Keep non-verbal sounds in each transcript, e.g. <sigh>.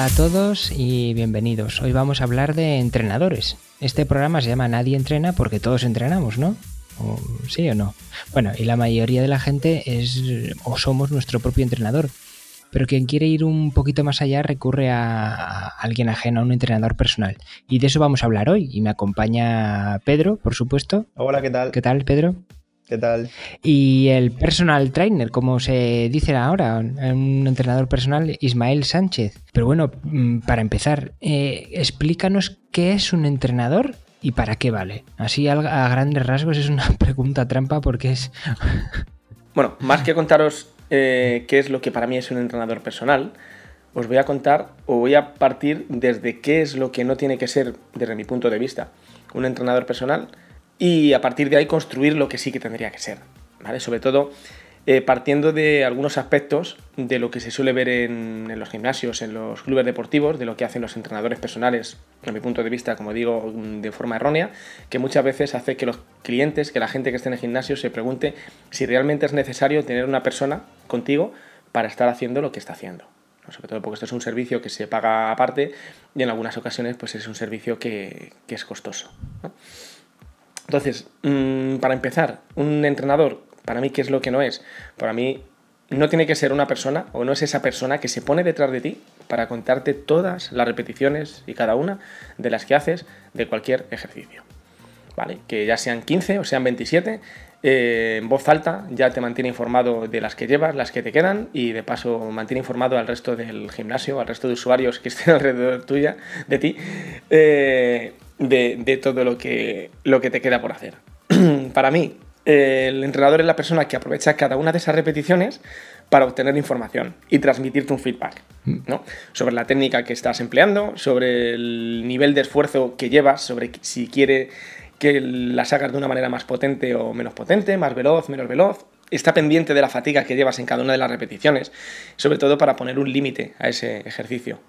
Hola a todos y bienvenidos. Hoy vamos a hablar de entrenadores. Este programa se llama Nadie entrena porque todos entrenamos, ¿no? ¿Sí o no? Bueno, y la mayoría de la gente es o somos nuestro propio entrenador. Pero quien quiere ir un poquito más allá recurre a, alguien ajeno, a un entrenador personal. Y de eso vamos a hablar hoy. Y me acompaña Pedro, por supuesto. Hola, ¿qué tal? ¿Qué tal, Pedro? ¿Qué tal? Y el personal trainer, como se dice ahora, un entrenador personal, Ismael Sánchez. Pero bueno, mm, para empezar, eh, explícanos qué es un entrenador y para qué vale. Así a, grandes rasgos es una <laughs> pregunta trampa porque es... <laughs> bueno, más que contaros eh, qué es lo que para mí es un entrenador personal, os voy a contar o voy a partir desde qué es lo que no tiene que ser, desde mi punto de vista, un entrenador personal y a partir de ahí construir lo que sí que tendría que ser, ¿vale? Sobre todo eh, partiendo de algunos aspectos de lo que se suele ver en, los gimnasios, en los clubes deportivos, de lo que hacen los entrenadores personales, a mi punto de vista, como digo, de forma errónea, que muchas veces hace que los clientes, que la gente que esté en el gimnasio se pregunte si realmente es necesario tener una persona contigo para estar haciendo lo que está haciendo. Sobre todo porque esto es un servicio que se paga aparte y en algunas ocasiones pues es un servicio que, es costoso. Entonces, mm, para empezar, un entrenador, para mí, ¿qué es lo que no es? Para mí, no tiene que ser una persona o no es esa persona que se pone detrás de ti para contarte todas las repeticiones y cada una de las que haces de cualquier ejercicio. ¿Vale? Que ya sean 15 o sean 27, eh, en voz alta ya te mantiene informado de las que llevas, las que te quedan y de paso mantiene informado al resto del gimnasio, al resto de usuarios que estén <laughs> alrededor tuya, de ti. Eh, de, todo lo que, lo que te queda por hacer. <clears throat> Para mí, el entrenador es la persona que aprovecha cada una de esas repeticiones para obtener información y transmitirte un feedback ¿no? sobre la técnica que estás empleando, sobre el nivel de esfuerzo que llevas, sobre si quiere que la hagas de una manera más potente o menos potente, más veloz, menos veloz. Está pendiente de la fatiga que llevas en cada una de las repeticiones, sobre todo para poner un límite a ese ejercicio.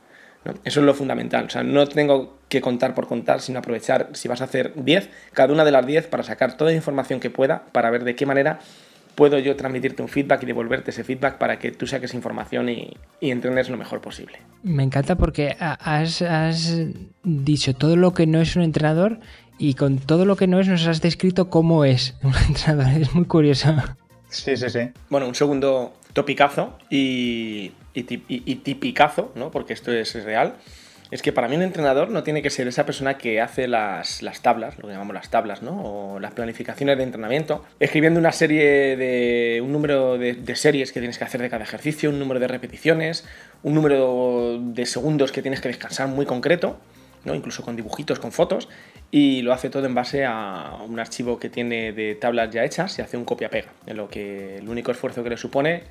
Eso es lo fundamental. O sea, no tengo que contar por contar, sino aprovechar, si vas a hacer 10, cada una de las 10 para sacar toda la información que pueda, para ver de qué manera puedo yo transmitirte un feedback y devolverte ese feedback para que tú saques información y, y entrenes lo mejor posible. Me encanta porque has, has dicho todo lo que no es un entrenador y con todo lo que no es nos has descrito cómo es un <laughs> entrenador. Es muy curioso. Sí, sí, sí. Bueno, un segundo topicazo y, y, tipicazo, ¿no? porque esto es, real, es que para mí un entrenador no tiene que ser esa persona que hace las, tablas, lo que llamamos las tablas, ¿no? o las planificaciones de entrenamiento, escribiendo una serie de, un número de, series que tienes que hacer de cada ejercicio, un número de repeticiones, un número de segundos que tienes que descansar muy concreto, ¿no? incluso con dibujitos, con fotos, y lo hace todo en base a un archivo que tiene de tablas ya hechas y hace un copia-pega, en lo que el único esfuerzo que le supone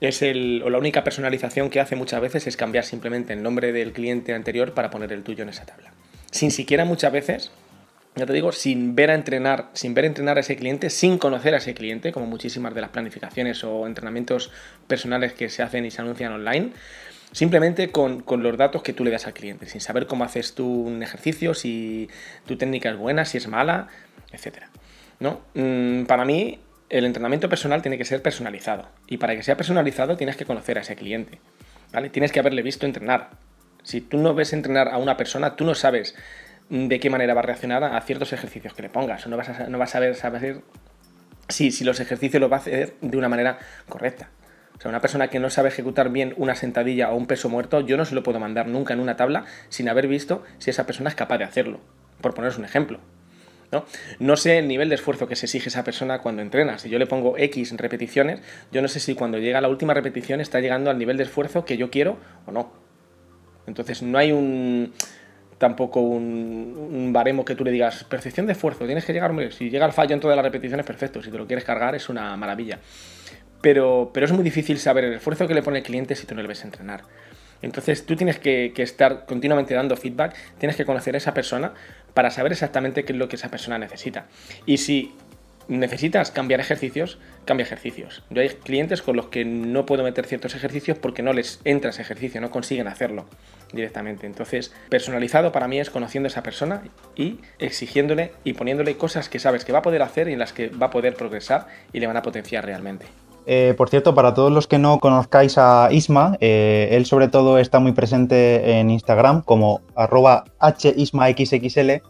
es el, o la única personalización que hace muchas veces es cambiar simplemente el nombre del cliente anterior para poner el tuyo en esa tabla. Sin siquiera muchas veces, ya te digo, sin ver a entrenar, sin ver entrenar a ese cliente, sin conocer a ese cliente, como muchísimas de las planificaciones o entrenamientos personales que se hacen y se anuncian online, Simplemente con, los datos que tú le das al cliente, sin saber cómo haces tú un ejercicio, si tu técnica es buena, si es mala, etc. ¿No? Mm, para mí, el entrenamiento personal tiene que ser personalizado. Y para que sea personalizado tienes que conocer a ese cliente. ¿vale? Tienes que haberle visto entrenar. Si tú no ves entrenar a una persona, tú no sabes de qué manera va a reaccionar a ciertos ejercicios que le pongas. O no vas a, no vas a saber, saber si, si los ejercicios los va a hacer de una manera correcta. O sea, una persona que no sabe ejecutar bien una sentadilla o un peso muerto, yo no se lo puedo mandar nunca en una tabla sin haber visto si esa persona es capaz de hacerlo. Por poneros un ejemplo. ¿no? no sé el nivel de esfuerzo que se exige esa persona cuando entrena. Si yo le pongo X repeticiones, yo no sé si cuando llega la última repetición está llegando al nivel de esfuerzo que yo quiero o no. Entonces no hay un tampoco un, un, baremo que tú le digas, percepción de esfuerzo, tienes que llegar, si llega el fallo en todas las repeticiones, perfecto, si te lo quieres cargar es una maravilla pero, pero es muy difícil saber el esfuerzo que le pone el cliente si tú no le ves entrenar. Entonces tú tienes que, estar continuamente dando feedback, tienes que conocer a esa persona para saber exactamente qué es lo que esa persona necesita. Y si necesitas cambiar ejercicios, cambia ejercicios. Yo hay clientes con los que no puedo meter ciertos ejercicios porque no les entra ese ejercicio, no consiguen hacerlo directamente. Entonces, personalizado para mí es conociendo a esa persona y exigiéndole y poniéndole cosas que sabes que va a poder hacer y en las que va a poder progresar y le van a potenciar realmente. Eh, por cierto, para todos los que no conozcáis a Isma, eh, él sobre todo está muy presente en Instagram como arroba hismaxxl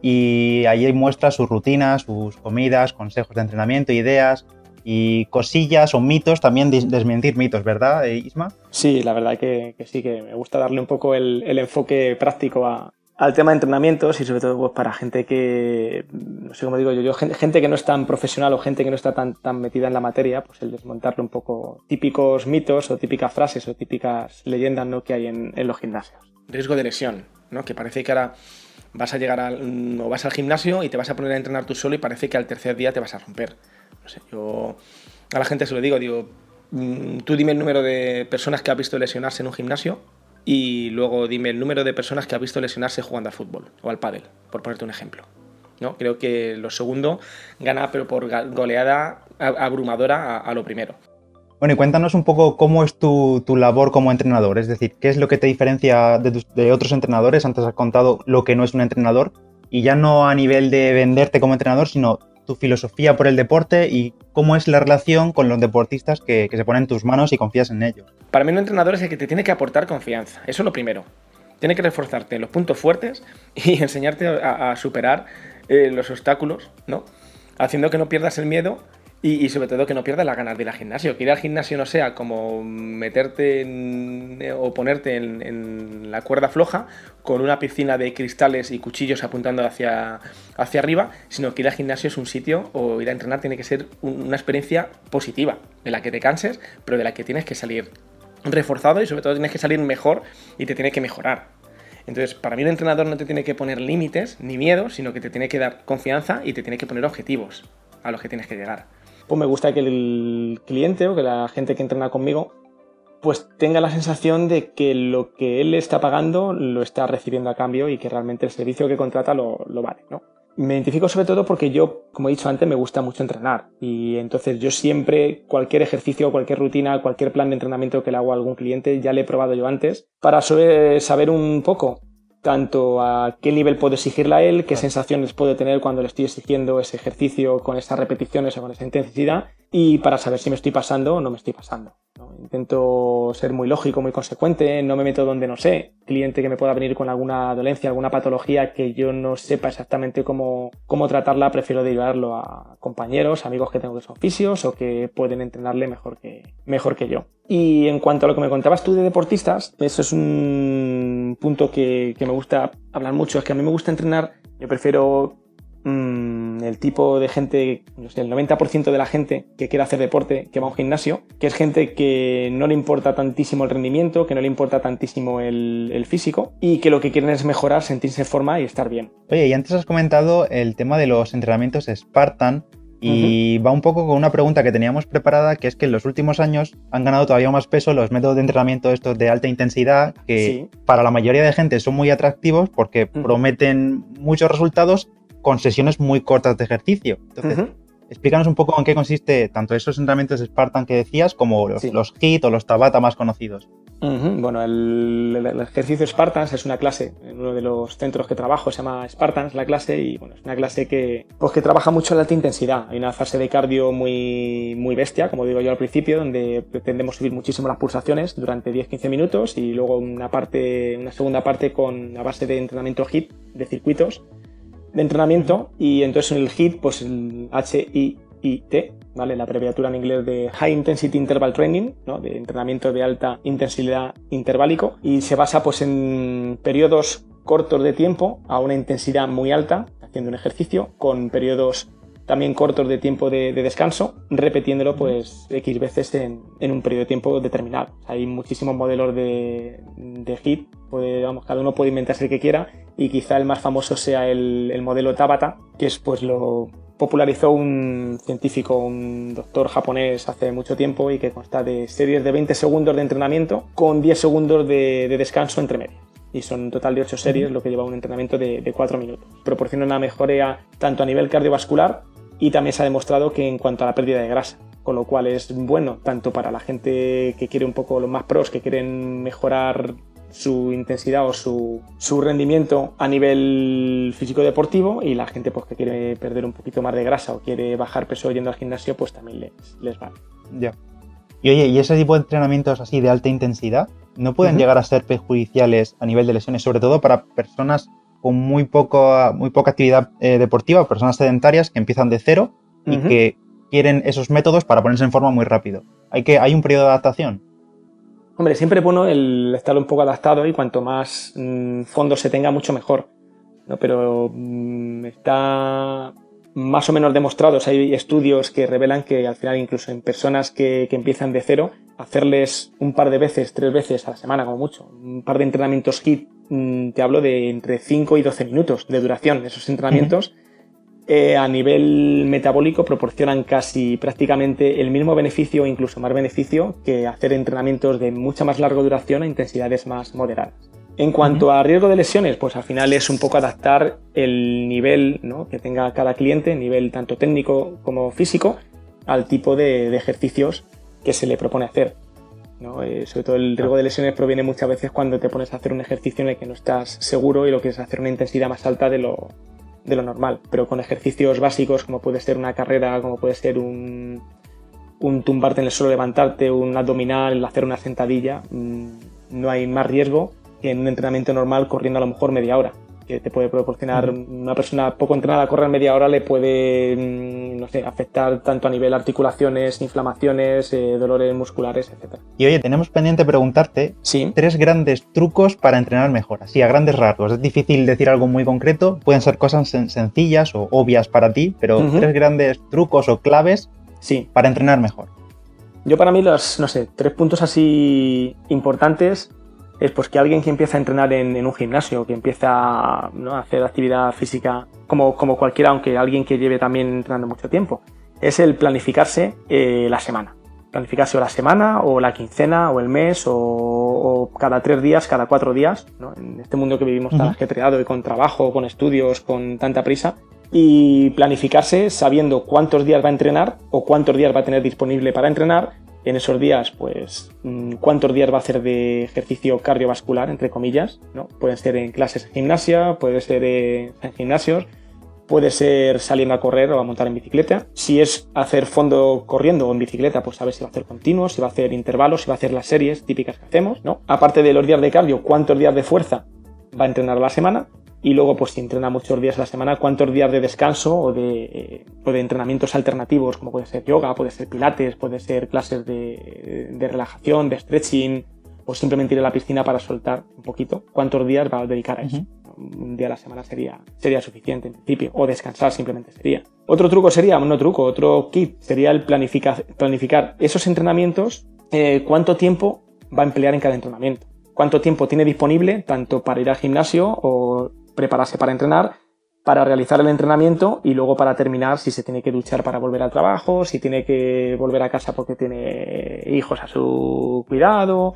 y ahí muestra sus rutinas, sus comidas, consejos de entrenamiento, ideas y cosillas o mitos, también desmentir mitos, ¿verdad, eh, Isma? Sí, la verdad que, sí, que me gusta darle un poco el, enfoque práctico al tema de entrenamientos y sobre todo pues, para gente que, no sé cómo digo yo, yo gente, que no es tan profesional o gente que no está tan, tan metida en la materia, pues el desmontarle un poco típicos mitos o típicas frases o típicas leyendas ¿no? que hay en, los gimnasios. Riesgo de lesión, ¿no? que parece que ahora vas a llegar al, o vas al gimnasio y te vas a poner a entrenar tú solo y parece que al tercer día te vas a romper. No sé, yo a la gente se lo digo, digo, mm, tú dime el número de personas que has visto lesionarse en un gimnasio y luego dime el número de personas que has visto lesionarse jugando al fútbol o al pádel, por ponerte un ejemplo. ¿no? Creo que lo segundo gana, pero por goleada abrumadora a lo primero. Bueno, y cuéntanos un poco cómo es tu, labor como entrenador, es decir, qué es lo que te diferencia de, otros entrenadores. Antes has contado lo que no es un entrenador, y ya no a nivel de venderte como entrenador, sino tu filosofía por el deporte y cómo es la relación con los deportistas que, se ponen en tus manos y confías en ellos. Para mí un entrenador es el que te tiene que aportar confianza, eso es lo primero. Tiene que reforzarte los puntos fuertes <laughs> y enseñarte a, superar eh, los obstáculos, ¿no? Haciendo que no pierdas el miedo y, sobre todo que no pierdas las ganas de ir al gimnasio. Que ir al gimnasio no sea como meterte o ponerte en, la cuerda floja con una piscina de cristales y cuchillos apuntando hacia, hacia arriba, sino que ir al gimnasio es un sitio o ir a entrenar tiene que ser una experiencia positiva, de la que te canses, pero de la que tienes que salir reforzado y sobre todo tienes que salir mejor y te tienes que mejorar. Entonces, para mí el entrenador no te tiene que poner límites ni miedo, sino que te tiene que dar confianza y te tiene que poner objetivos a los que tienes que llegar pues me gusta que el cliente o que la gente que entrena conmigo pues tenga la sensación de que lo que él está pagando lo está recibiendo a cambio y que realmente el servicio que contrata lo, vale, ¿no? Me identifico sobre todo porque yo, como he dicho antes, me gusta mucho entrenar y entonces yo siempre cualquier ejercicio, cualquier rutina, cualquier plan de entrenamiento que le hago a algún cliente ya le he probado yo antes para saber un poco tanto a qué nivel puedo exigirle a él, qué sensaciones puede tener cuando le estoy exigiendo ese ejercicio con esas repeticiones o con esa intensidad y para saber si me estoy pasando o no me estoy pasando. Intento ser muy lógico, muy consecuente, no me meto donde no sé. Cliente que me pueda venir con alguna dolencia, alguna patología que yo no sepa exactamente cómo, cómo tratarla, prefiero derivarlo a compañeros, amigos que tengo que son fisios o que pueden entrenarle mejor que, mejor que yo. Y en cuanto a lo que me contabas tú de deportistas, eso es un punto que, me gusta hablar mucho, es que a mí me gusta entrenar, yo prefiero Mm, el tipo de gente, no sé, el 90% de la gente que quiere hacer deporte, que va a un gimnasio, que es gente que no le importa tantísimo el rendimiento, que no le importa tantísimo el, físico y que lo que quieren es mejorar, sentirse en forma y estar bien. Oye, y antes has comentado el tema de los entrenamientos Spartan. Y va un poco con una pregunta que teníamos preparada, que es que en los últimos años han ganado todavía más peso los métodos de entrenamiento estos de alta intensidad, que para la mayoría de gente son muy atractivos porque prometen muchos resultados con sesiones muy cortas de ejercicio. Entonces, explícanos un poco en qué consiste tanto esos entrenamientos de Spartan que decías como los, HIT o los Tabata más conocidos. Bueno, el, ejercicio Spartans es una clase en uno de los centros que trabajo, se llama Spartans la clase y bueno, es una clase que, pues, que trabaja mucho en la alta intensidad. Hay una fase de cardio muy, muy bestia, como digo yo al principio, donde pretendemos subir muchísimo las pulsaciones durante 10-15 minutos y luego una, parte, una segunda parte con la base de entrenamiento HIT de circuitos de entrenamiento y entonces en el HIT, pues el H-I-I-T, ¿vale? La abreviatura en inglés de High Intensity Interval Training, ¿no? De entrenamiento de alta intensidad interválico y se basa pues en periodos cortos de tiempo a una intensidad muy alta, haciendo un ejercicio, con periodos también cortos de tiempo de, descanso, repitiéndolo pues X veces en, un periodo de tiempo determinado. Hay muchísimos modelos de, de HIT, vamos, cada uno puede inventarse el que quiera y quizá el más famoso sea el, modelo Tabata, que es pues lo popularizó un científico, un doctor japonés hace mucho tiempo y que consta de series de 20 segundos de entrenamiento con 10 segundos de, descanso entre medias y son un total de 8 series, lo que lleva un entrenamiento de, de 4 minutos. Proporciona una mejoría tanto a nivel cardiovascular y también se ha demostrado que en cuanto a la pérdida de grasa, con lo cual es bueno tanto para la gente que quiere un poco los más pros, que quieren mejorar su intensidad o su, rendimiento a nivel físico deportivo y la gente pues que quiere perder un poquito más de grasa o quiere bajar peso yendo al gimnasio pues también les, les vale. Ya. Y oye, ¿y ese tipo de entrenamientos así de alta intensidad no pueden llegar a ser perjudiciales a nivel de lesiones, sobre todo para personas con muy, poco, muy poca actividad eh, deportiva, personas sedentarias que empiezan de cero y que quieren esos métodos para ponerse en forma muy rápido? ¿Hay, que, ¿Hay un periodo de adaptación? Hombre, siempre es bueno el estar un poco adaptado y cuanto más mm, fondos se tenga, mucho mejor. ¿no? Pero mm, está más o menos demostrado, hay estudios que revelan que al final incluso en personas que, empiezan de cero, hacerles un par de veces, tres veces a la semana como mucho, un par de entrenamientos HIT, mm, te hablo de entre 5 y 12 minutos de duración, esos entrenamientos, eh, a nivel metabólico proporcionan casi prácticamente el mismo beneficio o incluso más beneficio que hacer entrenamientos de mucha más larga duración a intensidades más moderadas. En cuanto a riesgo de lesiones, pues al final es un poco adaptar el nivel que tenga cada cliente, nivel tanto técnico como físico, al tipo de, ejercicios que se le propone hacer. Eh, sobre todo el riesgo de lesiones proviene muchas veces cuando te pones a hacer un ejercicio en el que no estás seguro y lo que es hacer una intensidad más alta de lo, de lo normal, pero con ejercicios básicos como puede ser una carrera, como puede ser un, un tumbarte en el suelo, levantarte, un abdominal, hacer una sentadilla, mm, no hay más riesgo que en un entrenamiento normal corriendo a lo mejor media hora que te puede proporcionar una persona poco entrenada a correr media hora le puede mm, no sé afectar tanto a nivel articulaciones inflamaciones eh, dolores musculares etcétera. Y oye tenemos pendiente preguntarte tres grandes trucos para entrenar mejor así a grandes rasgos. Es difícil decir algo muy concreto pueden ser cosas sencillas o obvias para ti pero tres grandes trucos o claves sí. para entrenar mejor. Yo para mí los no sé tres puntos así importantes es pues que alguien que empieza a entrenar en, un gimnasio, que empieza a hacer actividad física como, como cualquiera, aunque alguien que lleve también entrenando mucho tiempo, es el planificarse eh, la semana. Planificarse o la semana, o la quincena, o el mes, o, cada tres días, cada cuatro días, en este mundo que vivimos tan ajetreado y con trabajo, con estudios, con tanta prisa, y planificarse sabiendo cuántos días va a entrenar o cuántos días va a tener disponible para entrenar en esos días, pues, mm, cuántos días va a hacer de ejercicio cardiovascular, entre comillas, ¿no? Pueden ser en clases de gimnasia, puede ser en gimnasios, puede ser saliendo a correr o a montar en bicicleta. Si es hacer fondo corriendo o en bicicleta, pues saber si va a hacer continuo, si va a hacer intervalos, si va a hacer las series típicas que hacemos, ¿no? Aparte de los días de cardio, cuántos días de fuerza va a entrenar a la semana y luego, pues si entrena muchos días a la semana, cuántos días de descanso o de, de entrenamientos alternativos, como puede ser yoga, puede ser pilates, puede ser clases de, de, relajación, de stretching, o simplemente ir a la piscina para soltar un poquito, cuántos días va a dedicar a eso. Un día a la semana sería, sería suficiente en principio, o descansar simplemente sería. Otro truco sería, no truco, otro kit sería el planificar, planificar esos entrenamientos, eh, cuánto tiempo va a emplear en cada entrenamiento cuánto tiempo tiene disponible tanto para ir al gimnasio o prepararse para entrenar, para realizar el entrenamiento y luego para terminar si se tiene que duchar para volver al trabajo, si tiene que volver a casa porque tiene hijos a su cuidado,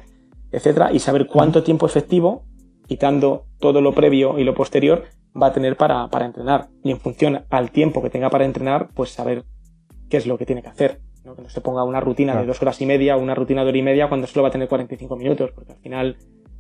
etcétera, y saber cuánto tiempo efectivo, quitando todo lo previo y lo posterior, va a tener para, para entrenar. Y en función al tiempo que tenga para entrenar, pues saber qué es lo que tiene que hacer. ¿no? Que no se ponga una rutina de dos horas y media o una rutina de hora y media cuando solo va a tener 45 minutos, porque al final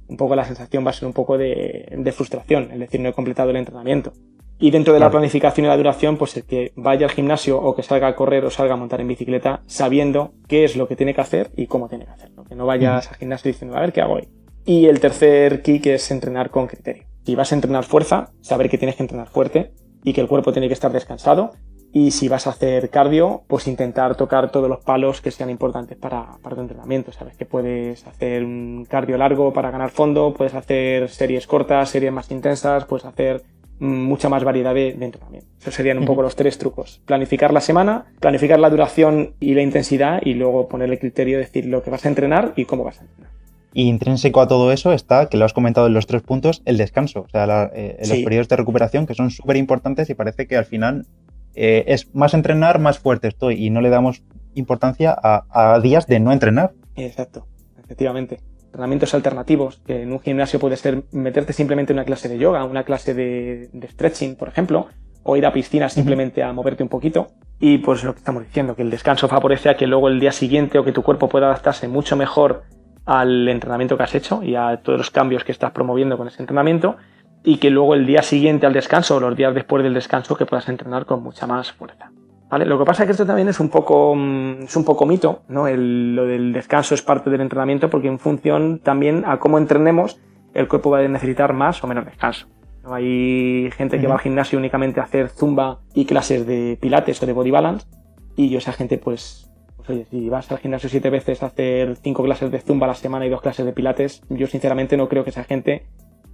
un poco la sensación va a ser un poco de, frustración, es decir, no he completado el entrenamiento. Y dentro de la planificación y la duración, pues el que vaya al gimnasio o que salga a correr o salga a montar en bicicleta sabiendo qué es lo que tiene que hacer y cómo tiene que hacerlo. Que no vayas al gimnasio diciendo, a ver qué hago hoy. Y el tercer kick es entrenar con criterio. Si vas a entrenar fuerza, saber que tienes que entrenar fuerte y que el cuerpo tiene que estar descansado y si vas a hacer cardio, pues intentar tocar todos los palos que sean importantes para, para tu entrenamiento. Sabes que puedes hacer un cardio largo para ganar fondo, puedes hacer series cortas, series más intensas, puedes hacer mucha más variedad de, entrenamiento. Esos serían un poco los tres trucos. Planificar la semana, planificar la duración y la intensidad y luego ponerle criterio, decir lo que vas a entrenar y cómo vas a entrenar. Y intrínseco a todo eso está, que lo has comentado en los tres puntos, el descanso, o sea, eh, los periodos de recuperación que son súper importantes y parece que al final eh, es más entrenar, más fuerte estoy y no le damos importancia a, días de no entrenar. Exacto, efectivamente. Entrenamientos alternativos, que en un gimnasio puede ser meterte simplemente en una clase de yoga, una clase de, stretching, por ejemplo, o ir a piscina simplemente a moverte un poquito. Y pues lo que estamos diciendo, que el descanso favorece a que luego el día siguiente o que tu cuerpo pueda adaptarse mucho mejor al entrenamiento que has hecho y a todos los cambios que estás promoviendo con ese entrenamiento y que luego el día siguiente al descanso o los días después del descanso que puedas entrenar con mucha más fuerza. ¿Vale? Lo que pasa es que esto también es un poco, mm, es un poco mito, ¿no? lo del descanso es parte del entrenamiento porque en función también a cómo entrenemos, el cuerpo va a necesitar más o menos descanso. ¿no? Hay gente que va al gimnasio únicamente a hacer zumba y clases de pilates o de body balance y yo esa gente pues, pues oye, si vas al gimnasio siete veces a hacer cinco clases de zumba a la semana y dos clases de pilates, yo sinceramente no creo que esa gente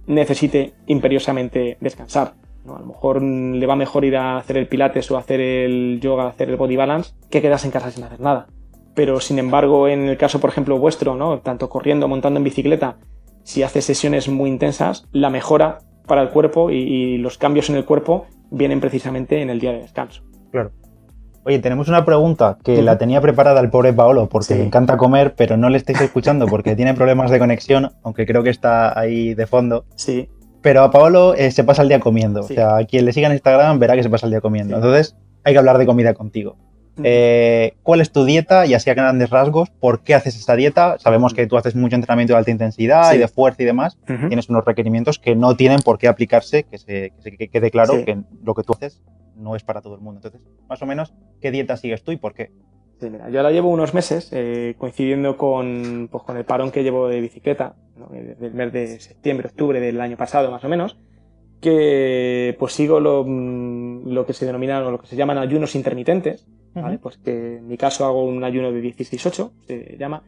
necesite imperiosamente descansar. A lo mejor le va mejor ir a hacer el pilates o hacer el yoga, hacer el body balance, que quedarse en casa sin hacer nada. Pero sin embargo, en el caso, por ejemplo, vuestro, ¿no? Tanto corriendo, montando en bicicleta, si haces sesiones muy intensas, la mejora para el cuerpo y, los cambios en el cuerpo vienen precisamente en el día de descanso. Oye, tenemos una pregunta que la tenía preparada el pobre Paolo porque le encanta comer, pero no le estáis escuchando porque tiene problemas de conexión, aunque creo que está ahí de fondo. Sí. Pero a Paolo eh, se pasa el día comiendo. O sea, quien le siga en Instagram verá que se pasa el día comiendo. Entonces, hay que hablar de comida contigo. Eh, ¿Cuál es tu dieta? Y así a grandes rasgos, ¿por qué haces esta dieta? Sabemos que tú haces mucho entrenamiento de alta intensidad y de fuerza y demás. Tienes unos requerimientos que no tienen por qué aplicarse, que, se, quede claro que lo que tú haces no es para todo el mundo. Entonces, más o menos, ¿qué dieta sigues tú y por qué? Sí, mira, yo la llevo unos meses, eh, coincidiendo con, pues, con el parón que llevo de bicicleta, desde el mes de septiembre, octubre del año pasado más o menos, que pues sigo lo, mm, lo que se denominan o lo que se llaman ayunos intermitentes, ¿vale? Pues que en mi caso hago un ayuno de 16-8, se llama,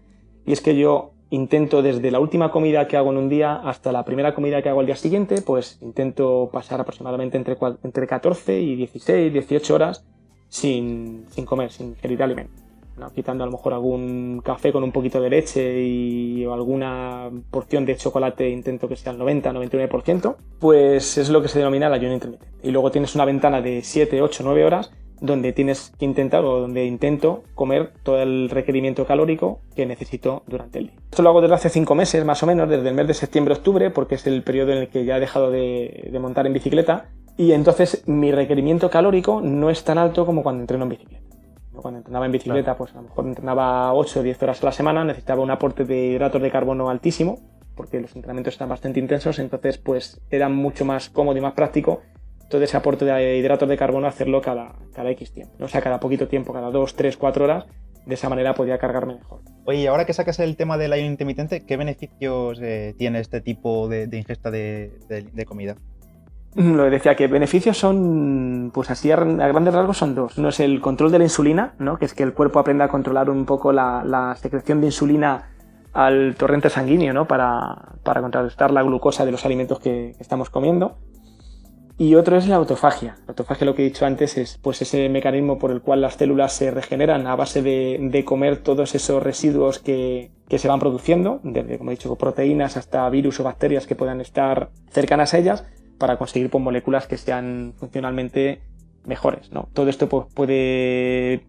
y es que yo intento desde la última comida que hago en un día hasta la primera comida que hago al día siguiente, pues intento pasar aproximadamente entre, entre 14 y 16, 18 horas sin, sin comer, sin ingerir alimento. quitando a lo mejor algún café con un poquito de leche y alguna porción de chocolate, intento que sea el 90-99%, pues es lo que se denomina el ayuno intermitente. Y luego tienes una ventana de 7, 8, 9 horas donde tienes que intentar o donde intento comer todo el requerimiento calórico que necesito durante el día. Esto lo hago desde hace 5 meses más o menos, desde el mes de septiembre-octubre, porque es el periodo en el que ya he dejado de, de montar en bicicleta y entonces mi requerimiento calórico no es tan alto como cuando entreno en bicicleta. Cuando entrenaba en bicicleta, pues a lo mejor entrenaba 8 o 10 horas a la semana, necesitaba un aporte de hidratos de carbono altísimo, porque los entrenamientos están bastante intensos, entonces pues era mucho más cómodo y más práctico todo ese aporte de hidratos de carbono hacerlo cada, cada X tiempo, ¿no? o sea, cada poquito tiempo, cada 2, 3, 4 horas, de esa manera podía cargarme mejor. Oye, ahora que sacas el tema del ayuno intermitente, ¿qué beneficios eh, tiene este tipo de, ingesta de comida? Lo que decía, que beneficios son, pues así a, grandes rasgos son dos. Uno es el control de la insulina, ¿no? que es que el cuerpo aprenda a controlar un poco la, secreción de insulina al torrente sanguíneo ¿no? para, para contrarrestar la glucosa de los alimentos que, estamos comiendo. Y otro es la autofagia. La autofagia, lo que he dicho antes, es pues ese mecanismo por el cual las células se regeneran a base de, comer todos esos residuos que, que, se van produciendo, desde, como he dicho, proteínas hasta virus o bacterias que puedan estar cercanas a ellas, para conseguir pues, moléculas que sean funcionalmente mejores. ¿no? Todo esto pues, puede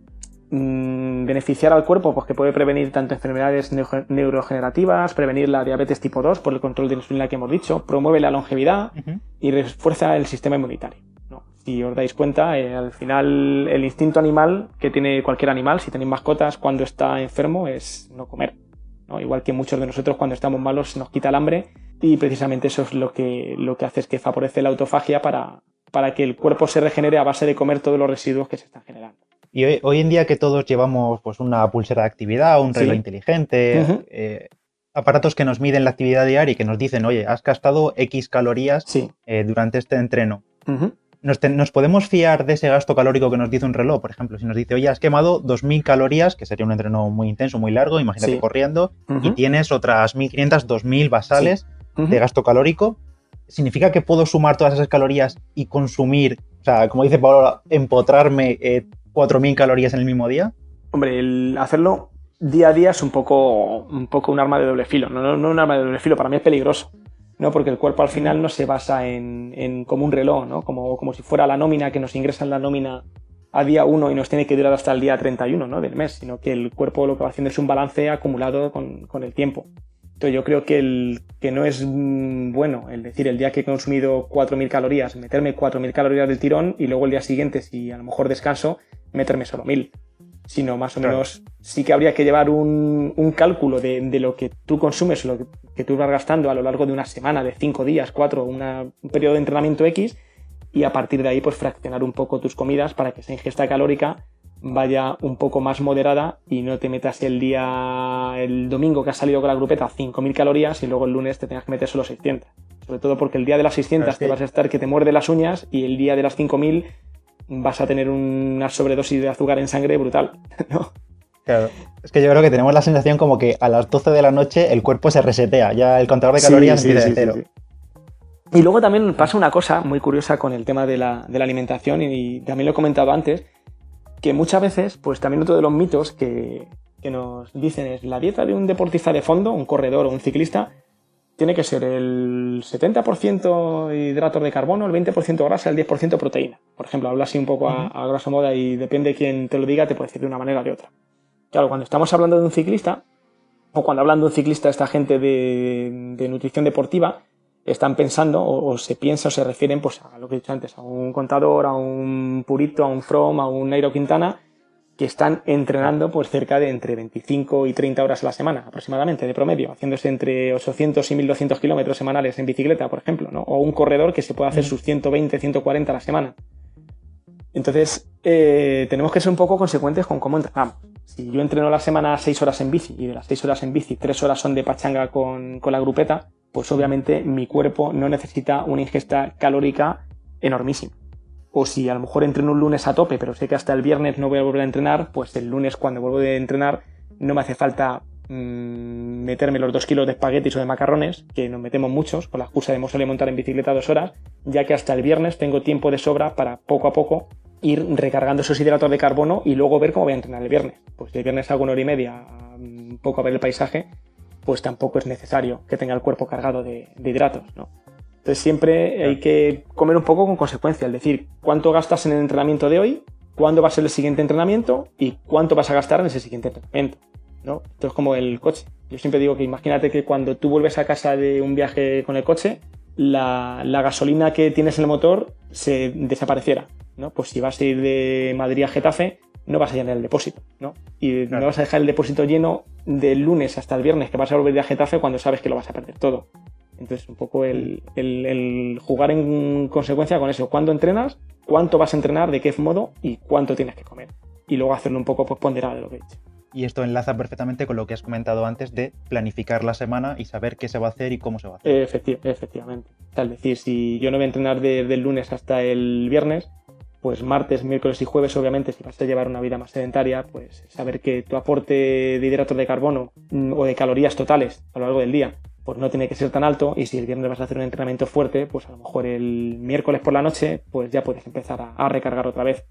mm, beneficiar al cuerpo, pues que puede prevenir tanto enfermedades neurogenerativas, prevenir la diabetes tipo 2 por el control de insulina que hemos dicho, promueve la longevidad y refuerza el sistema inmunitario. Si os dais cuenta, eh, al final el instinto animal que tiene cualquier animal, si tenéis mascotas, cuando está enfermo es no comer. Igual que muchos de nosotros cuando estamos malos nos quita el hambre y precisamente eso es lo que, lo que hace es que favorece la autofagia para, para que el cuerpo se regenere a base de comer todos los residuos que se están generando. Y hoy, en día que todos llevamos pues, una pulsera de actividad, un reloj inteligente, eh, aparatos que nos miden la actividad diaria y que nos dicen, oye, has gastado X calorías eh, durante este entreno. ¿Nos, podemos fiar de ese gasto calórico que nos dice un reloj? Por ejemplo, si nos dice, oye, has quemado 2.000 calorías, que sería un entreno muy intenso, muy largo, imagínate corriendo, y tienes otras 1.500, 2.000 basales de gasto calórico, ¿significa que puedo sumar todas esas calorías y consumir, o sea, como dice Pablo, empotrarme 4.000 eh, calorías en el mismo día? Hombre, el hacerlo día a día es un poco un, poco un arma de doble filo, no, no, un arma de doble filo, para mí es peligroso. ¿no? Porque el cuerpo al final no se basa en, como un reloj, ¿no? Como, como si fuera la nómina que nos ingresa en la nómina a día 1 y nos tiene que durar hasta el día 31 ¿no? del mes, sino que el cuerpo lo que va haciendo es un balance acumulado con, con el tiempo. Entonces yo creo que, el, que no es mm, bueno el decir el día que he consumido 4.000 calorías, meterme 4.000 calorías del tirón y luego el día siguiente, si a lo mejor descanso, meterme solo 1.000. Sino más o menos sí que habría que llevar un, un cálculo de, de, lo que tú consumes, lo que, tú vas gastando a lo largo de una semana, de 5 días, 4, un periodo de entrenamiento X, y a partir de ahí pues fraccionar un poco tus comidas para que esa ingesta calórica vaya un poco más moderada y no te metas el día, el domingo que has salido con la grupeta 5.000 calorías y luego el lunes te tengas que meter solo 600. Sobre todo porque el día de las 600 te vas a estar que te muerde las uñas y el día de las 5.000 vas a tener una sobredosis de azúcar en sangre brutal, <laughs> ¿no? Claro. Es que yo creo que tenemos la sensación como que a las 12 de la noche el cuerpo se resetea, ya el contador de calorías empieza de cero. Y luego también pasa una cosa muy curiosa con el tema de la, alimentación, y también lo he comentado antes, que muchas veces, pues también otro de los mitos que, nos dicen es la dieta de un deportista de fondo, un corredor o un ciclista, tiene que ser el 70% hidratos de carbono, el 20% grasa, el 10% proteína. Por ejemplo, habla así un poco a, a grosso modo y depende de quién te lo diga, te puede decir de una manera o de otra. Claro, cuando estamos hablando de un ciclista, o cuando hablando de un ciclista, esta gente de nutrición deportiva, están pensando o, se piensa o se refieren pues a lo que he dicho antes, a un contador, a un purito, a un from, a un Nairo Quintana, que están entrenando pues cerca de entre 25 y 30 horas a la semana aproximadamente de promedio, haciéndose entre 800 y 1200 kilómetros semanales en bicicleta, por ejemplo, ¿no? o un corredor que se puede hacer sus 120, 140 a la semana. Entonces, eh, tenemos que ser un poco consecuentes con cómo entrenamos. Si yo entreno la semana 6 horas en bici y de las 6 horas en bici, 3 horas son de pachanga con, con la grupeta, pues obviamente mi cuerpo no necesita una ingesta calórica enormísima. O si a lo mejor entreno un lunes a tope, pero sé que hasta el viernes no voy a volver a entrenar, pues el lunes cuando vuelvo a entrenar no me hace falta mmm, meterme los dos kilos de espaguetis o de macarrones, que nos metemos muchos, con la excusa de salir montar en bicicleta dos horas, ya que hasta el viernes tengo tiempo de sobra para poco a poco ir recargando esos hidratos de carbono y luego ver cómo voy a entrenar el viernes. Pues si el viernes hago una hora y media, un poco a ver el paisaje, pues tampoco es necesario que tenga el cuerpo cargado de, hidratos, ¿no? Entonces siempre hay que comer un poco con consecuencia, es decir, cuánto gastas en el entrenamiento de hoy, cuándo va a ser el siguiente entrenamiento y cuánto vas a gastar en ese siguiente entrenamiento, ¿no? Esto es como el coche. Yo siempre digo que imagínate que cuando tú vuelves a casa de un viaje con el coche, la, gasolina que tienes en el motor se desapareciera, ¿no? Pues si vas a ir de Madrid a Getafe, no vas a llenar el depósito, ¿no? Y no vas a dejar el depósito lleno del lunes hasta el viernes que vas a volver de Getafe cuando sabes que lo vas a perder todo. Entonces, un poco el, jugar en consecuencia con eso. ¿Cuándo entrenas? ¿Cuánto vas a entrenar? ¿De qué modo? ¿Y cuánto tienes que comer? Y luego hacerlo un poco pues, ponderado de lo que he dicho. Y esto enlaza perfectamente con lo que has comentado antes de planificar la semana y saber qué se va a hacer y cómo se va a hacer. efectivamente. Es decir, si yo no voy a entrenar desde el lunes hasta el viernes, pues martes, miércoles y jueves, obviamente, si vas a llevar una vida más sedentaria, pues saber que tu aporte de hidratos de carbono mm, o de calorías totales a lo largo del día, pues no tiene que ser tan alto y si el viernes vas a hacer un entrenamiento fuerte, pues a lo mejor el miércoles por la noche, pues ya puedes empezar a, recargar otra vez.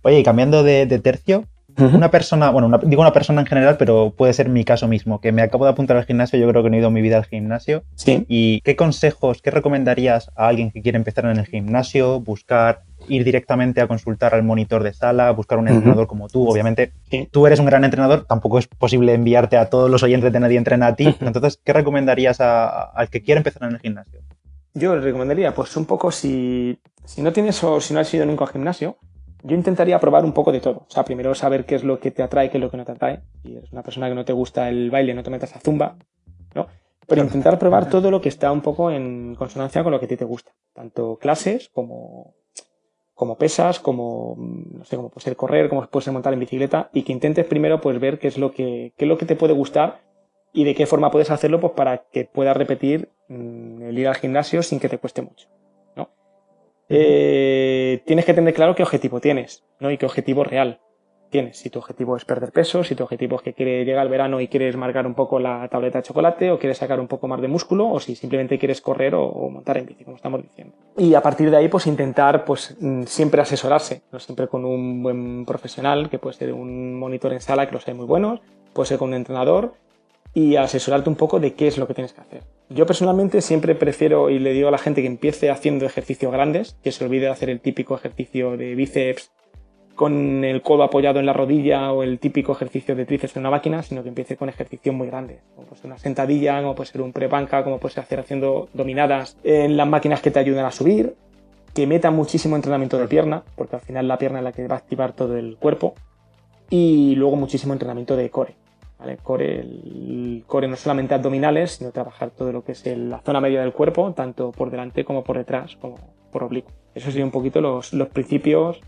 Oye, y cambiando de, tercio, una persona, bueno, digo una persona en general, pero puede ser mi caso mismo, que me acabo de apuntar al gimnasio, yo creo que no he ido mi vida al gimnasio. Sí. ¿Y qué consejos, qué recomendarías a alguien que quiere empezar en el gimnasio, buscar ir directamente a consultar al monitor de sala, buscar un entrenador como tú. Obviamente, tú eres un gran entrenador, tampoco es posible enviarte a todos los oyentes de Nadie Entrena a ti. Entonces, ¿qué recomendarías al que quiere empezar en el gimnasio? Yo le recomendaría, pues un poco si, si no tienes o si no has ido nunca al gimnasio, yo intentaría probar un poco de todo. O sea, primero saber qué es lo que te atrae, qué es lo que no te atrae. Si eres una persona que no te gusta el baile, no te metas a zumba, ¿no? Pero intentar probar todo lo que está un poco en consonancia con lo que a ti te gusta. Tanto clases como como pesas, como, no sé, como puede ser correr, como puede ser montar en bicicleta, y que intentes primero pues ver qué es lo que, qué es lo que te puede gustar y de qué forma puedes hacerlo pues para que puedas repetir mm, el ir al gimnasio sin que te cueste mucho. ¿no? Eh, tienes que tener claro qué objetivo tienes ¿no? y qué objetivo real tienes. Si tu objetivo es perder peso, si tu objetivo es que quiere llegar al verano y quieres marcar un poco la tableta de chocolate o quieres sacar un poco más de músculo o si simplemente quieres correr o, montar en bici, como estamos diciendo. Y a partir de ahí, pues intentar pues mm, siempre asesorarse, ¿no? siempre con un buen profesional, que puede ser un monitor en sala, que los hay muy buenos, puede ser con un entrenador y asesorarte un poco de qué es lo que tienes que hacer. Yo personalmente siempre prefiero y le digo a la gente que empiece haciendo ejercicios grandes, que se olvide de hacer el típico ejercicio de bíceps con el codo apoyado en la rodilla o el típico ejercicio de tríceps en una máquina, sino que empiece con ejercicios muy grandes, como puede ser una sentadilla, como puede ser un pre-banca, como puede ser hacer haciendo dominadas en las máquinas que te ayudan a subir, que meta muchísimo entrenamiento de pierna, porque al final la pierna es la que va a activar todo el cuerpo, y luego muchísimo entrenamiento de core. Core, el core no solamente abdominales, sino trabajar todo lo que es la zona media del cuerpo, tanto por delante como por detrás, como por oblicuo. Eso sería un poquito los principios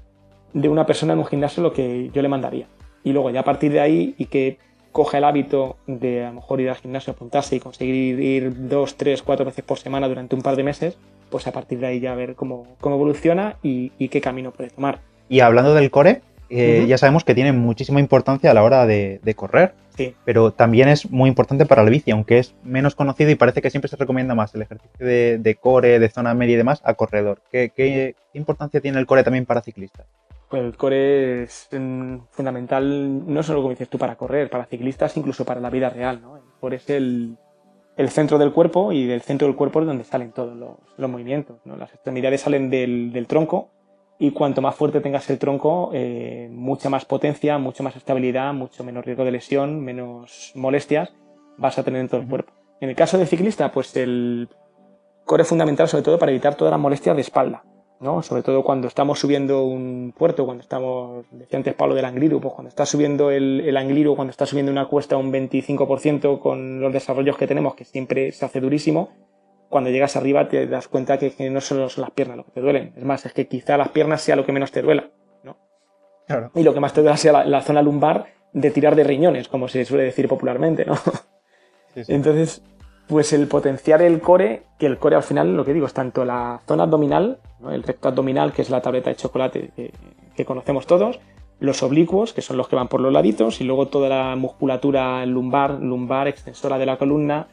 de una persona en un gimnasio lo que yo le mandaría. Y luego ya a partir de ahí y que coja el hábito de a lo mejor ir al gimnasio, apuntarse y conseguir ir dos, tres, cuatro veces por semana durante un par de meses, pues a partir de ahí ya ver cómo, cómo evoluciona y, qué camino puede tomar. Y hablando del core, eh, ya sabemos que tiene muchísima importancia a la hora de, correr, sí. pero también es muy importante para el bici, aunque es menos conocido y parece que siempre se recomienda más el ejercicio de, core, de zona media y demás a corredor. ¿Qué, importancia tiene el core también para ciclistas? El core es fundamental no solo como dices tú para correr, para ciclistas, incluso para la vida real. ¿no? El core es el, centro del cuerpo y del centro del cuerpo es donde salen todos los, movimientos. ¿no? Las extremidades salen del tronco y cuanto más fuerte tengas el tronco, eh, mucha más potencia, mucha más estabilidad, mucho menos riesgo de lesión, menos molestias vas a tener en todo el cuerpo. En el caso del ciclista, pues el core es fundamental sobre todo para evitar todas las molestias de espalda, ¿no? Sobre todo cuando estamos subiendo un puerto, cuando estamos, decía antes Pablo del Angliru, pues cuando estás subiendo el, el Angliru, cuando estás subiendo una cuesta un 25% con los desarrollos que tenemos, que siempre se hace durísimo, cuando llegas arriba te das cuenta que, no solo son las piernas lo que te duelen. Es más, es que quizá las piernas sea lo que menos te duela. ¿no? Y lo que más te duela sea la, zona lumbar de tirar de riñones, como se suele decir popularmente. ¿no? Entonces, pues el potenciar el core, que el core al final, lo que digo, es tanto la zona abdominal, el recto abdominal, que es la tableta de chocolate que, conocemos todos, los oblicuos, que son los que van por los laditos, y luego toda la musculatura lumbar, lumbar extensora de la columna,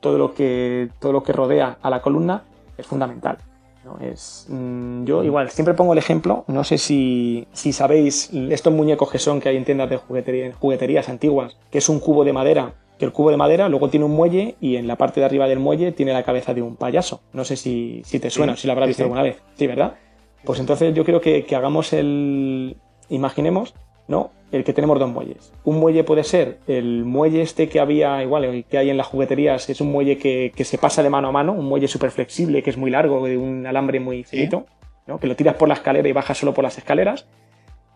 todo lo que, todo lo que rodea a la columna es fundamental. Es, mm, yo igual, siempre pongo el ejemplo, no sé si, si, sabéis estos muñecos que son que hay en tiendas de juguetería, jugueterías antiguas, que es un cubo de madera, que el cubo de madera luego tiene un muelle y en la parte de arriba del muelle tiene la cabeza de un payaso. No sé si, si te suena, si lo habrás visto alguna vez. Sí, ¿verdad? Pues entonces yo creo que, que hagamos el... Imaginemos ¿no? El que tenemos dos muelles. Un muelle puede ser el muelle este que había, igual, el que hay en las jugueterías, es un muelle que, se pasa de mano a mano, un muelle súper flexible, que es muy largo, de un alambre muy finito, ¿no? Que lo tiras por la escalera y bajas solo por las escaleras.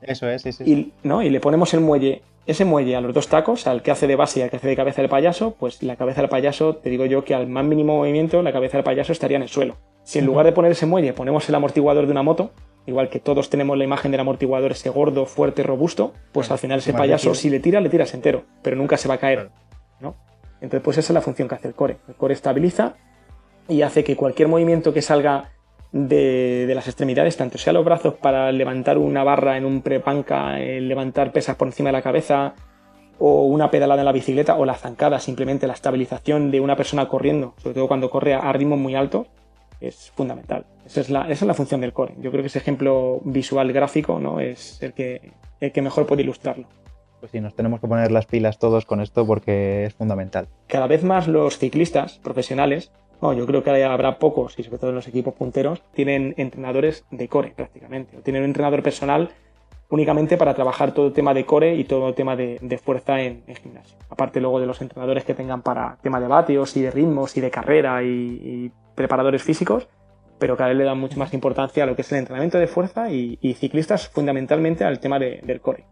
Eso es, sí, sí. Y, ¿no? y le ponemos el muelle, ese muelle a los dos tacos, al que hace de base y al que hace de cabeza del payaso, pues la cabeza del payaso, te digo yo que al más mínimo movimiento, la cabeza del payaso estaría en el suelo. Si en lugar de poner ese muelle ponemos el amortiguador de una moto, igual que todos tenemos la imagen del amortiguador ese gordo, fuerte, robusto, pues al final ese payaso si le tira, le tiras entero, pero nunca se va a caer, ¿no? Entonces pues esa es la función que hace el core. El core estabiliza y hace que cualquier movimiento que salga de, las extremidades, tanto sea los brazos para levantar una barra en un prepanca, levantar pesas por encima de la cabeza, o una pedalada en la bicicleta, o la zancada, simplemente la estabilización de una persona corriendo, sobre todo cuando corre a ritmos muy altos, es fundamental. Esa es, la, esa es la función del core. Yo creo que ese ejemplo visual gráfico ¿no? es el que, el que mejor puede ilustrarlo. Pues sí, nos tenemos que poner las pilas todos con esto porque es fundamental. Cada vez más los ciclistas profesionales, no, yo creo que habrá pocos, y sobre todo en los equipos punteros, tienen entrenadores de core prácticamente, tienen un entrenador personal únicamente para trabajar todo el tema de core y todo el tema de, fuerza en, gimnasio. Aparte luego de los entrenadores que tengan para tema de vatios y de ritmos y de carrera y preparadores físicos, pero cada vez le dan mucho más importancia a lo que es el entrenamiento de fuerza y, ciclistas fundamentalmente al tema del core.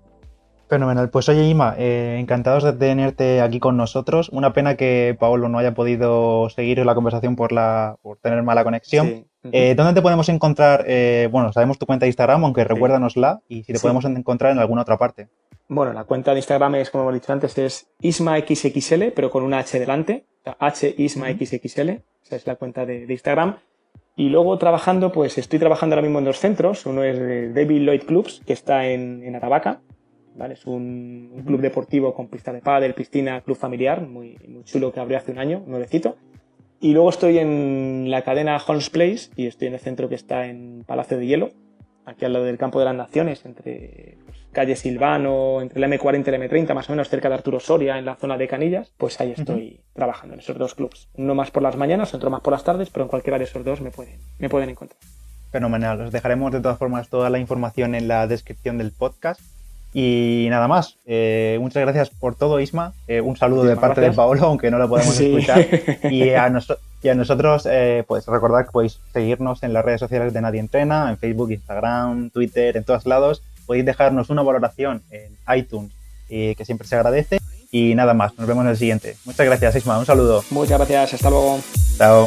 Fenomenal. Pues oye, Ima, eh, encantados de tenerte aquí con nosotros. Una pena que Paolo no haya podido seguir la conversación por, la, por tener mala conexión. Eh, ¿Dónde te podemos encontrar? Eh, bueno, sabemos tu cuenta de Instagram, aunque recuérdanosla y si te podemos encontrar en alguna otra parte. Bueno, la cuenta de Instagram es, como hemos dicho antes, es IsmaXXL, pero con una H delante. H IsmaXXL. Esa es la cuenta de, Instagram. Y luego trabajando, pues estoy trabajando ahora mismo en dos centros. Uno es David Lloyd Clubs, que está en, en Aravaca. ¿Vale? Es un, club deportivo con pista de pádel, piscina, club familiar, muy, muy chulo que abrió hace un año, nuevecito. Y luego estoy en la cadena Holmes Place y estoy en el centro que está en Palacio de Hielo, aquí al lado del Campo de las Naciones, entre pues, calle Silvano, entre la M40 y la M30, más o menos cerca de Arturo Soria, en la zona de Canillas, pues ahí estoy trabajando en esos dos clubs. Uno más por las mañanas, otro más por las tardes, pero en cualquiera de esos dos me pueden, me pueden encontrar. Fenomenal. Os dejaremos de todas formas toda la información en la descripción del podcast. Y nada más. Eh, muchas gracias por todo, Isma. Eh, un saludo de parte de Paolo, aunque no lo podemos escuchar. <laughs> Y a, y a nosotros, eh, pues recordad que podéis seguirnos en las redes sociales de Nadie Entrena, en Facebook, Instagram, Twitter, en todos lados. Podéis dejarnos una valoración en iTunes, que siempre se agradece. Y nada más, nos vemos en el siguiente. Muchas gracias, Isma. Un saludo. Muchas gracias. Hasta luego. Chao.